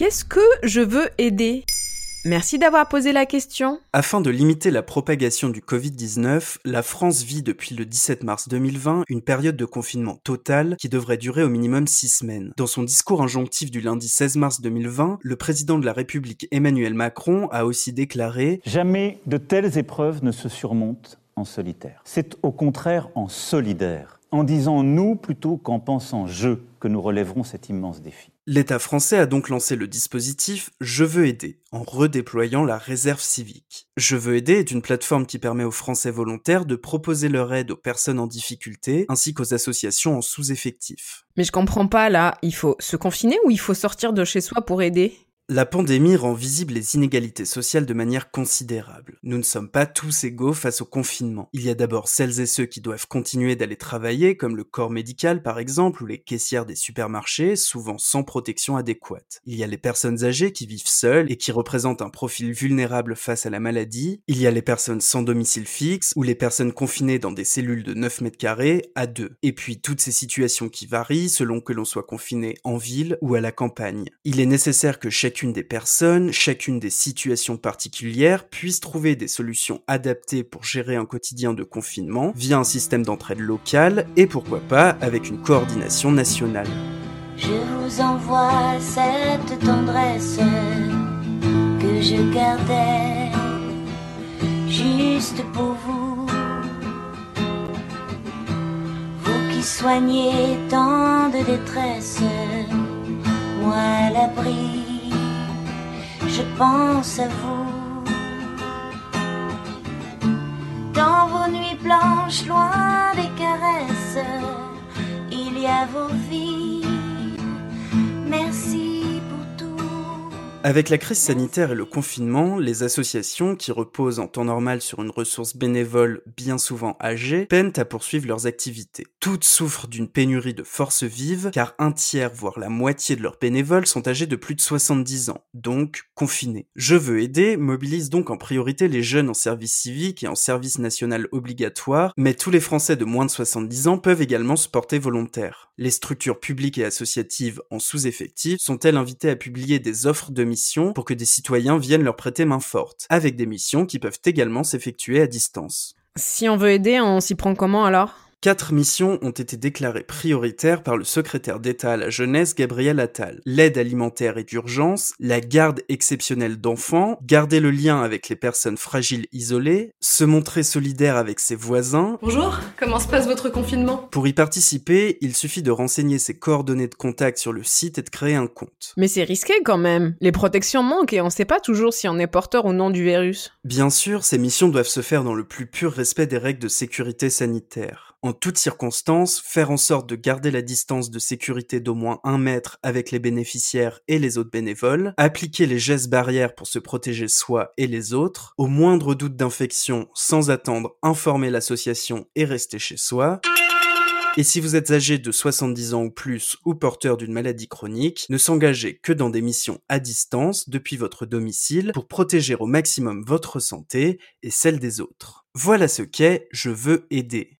Qu'est-ce que je veux aider? Merci d'avoir posé la question. Afin de limiter la propagation du Covid-19, la France vit depuis le 17 mars 2020 une période de confinement total qui devrait durer au minimum six semaines. Dans son discours injonctif du lundi 16 mars 2020, le président de la République Emmanuel Macron a aussi déclaré Jamais de telles épreuves ne se surmontent en solitaire. C'est au contraire en solidaire, en disant nous plutôt qu'en pensant je, que nous relèverons cet immense défi. L'État français a donc lancé le dispositif Je veux aider en redéployant la réserve civique. Je veux aider est une plateforme qui permet aux Français volontaires de proposer leur aide aux personnes en difficulté ainsi qu'aux associations en sous-effectif. Mais je comprends pas là, il faut se confiner ou il faut sortir de chez soi pour aider? La pandémie rend visibles les inégalités sociales de manière considérable. Nous ne sommes pas tous égaux face au confinement. Il y a d'abord celles et ceux qui doivent continuer d'aller travailler, comme le corps médical par exemple, ou les caissières des supermarchés, souvent sans protection adéquate. Il y a les personnes âgées qui vivent seules et qui représentent un profil vulnérable face à la maladie. Il y a les personnes sans domicile fixe, ou les personnes confinées dans des cellules de 9 mètres carrés à 2. Et puis toutes ces situations qui varient selon que l'on soit confiné en ville ou à la campagne. Il est nécessaire que chacune chacune des personnes, chacune des situations particulières puisse trouver des solutions adaptées pour gérer un quotidien de confinement via un système d'entraide locale et pourquoi pas avec une coordination nationale. Je vous envoie cette tendresse que je gardais juste pour vous. Vous qui soignez tant de détresse, moi l'abri je pense à vous. Dans vos nuits blanches, loin Avec la crise sanitaire et le confinement, les associations, qui reposent en temps normal sur une ressource bénévole bien souvent âgée, peinent à poursuivre leurs activités. Toutes souffrent d'une pénurie de forces vives, car un tiers, voire la moitié de leurs bénévoles sont âgés de plus de 70 ans, donc confinés. Je veux aider mobilise donc en priorité les jeunes en service civique et en service national obligatoire, mais tous les Français de moins de 70 ans peuvent également se porter volontaires. Les structures publiques et associatives en sous-effectif sont-elles invitées à publier des offres de missions pour que des citoyens viennent leur prêter main forte, avec des missions qui peuvent également s'effectuer à distance. Si on veut aider, on s'y prend comment alors? Quatre missions ont été déclarées prioritaires par le secrétaire d'État à la jeunesse Gabriel Attal. L'aide alimentaire et d'urgence, la garde exceptionnelle d'enfants, garder le lien avec les personnes fragiles isolées, se montrer solidaire avec ses voisins. Bonjour, comment se passe votre confinement? Pour y participer, il suffit de renseigner ses coordonnées de contact sur le site et de créer un compte. Mais c'est risqué quand même. Les protections manquent et on sait pas toujours si on est porteur ou non du virus. Bien sûr, ces missions doivent se faire dans le plus pur respect des règles de sécurité sanitaire en toutes circonstances, faire en sorte de garder la distance de sécurité d'au moins un mètre avec les bénéficiaires et les autres bénévoles, appliquer les gestes barrières pour se protéger soi et les autres, au moindre doute d'infection sans attendre, informer l'association et rester chez soi. Et si vous êtes âgé de 70 ans ou plus ou porteur d'une maladie chronique, ne s'engagez que dans des missions à distance depuis votre domicile pour protéger au maximum votre santé et celle des autres. Voilà ce qu'est Je veux aider.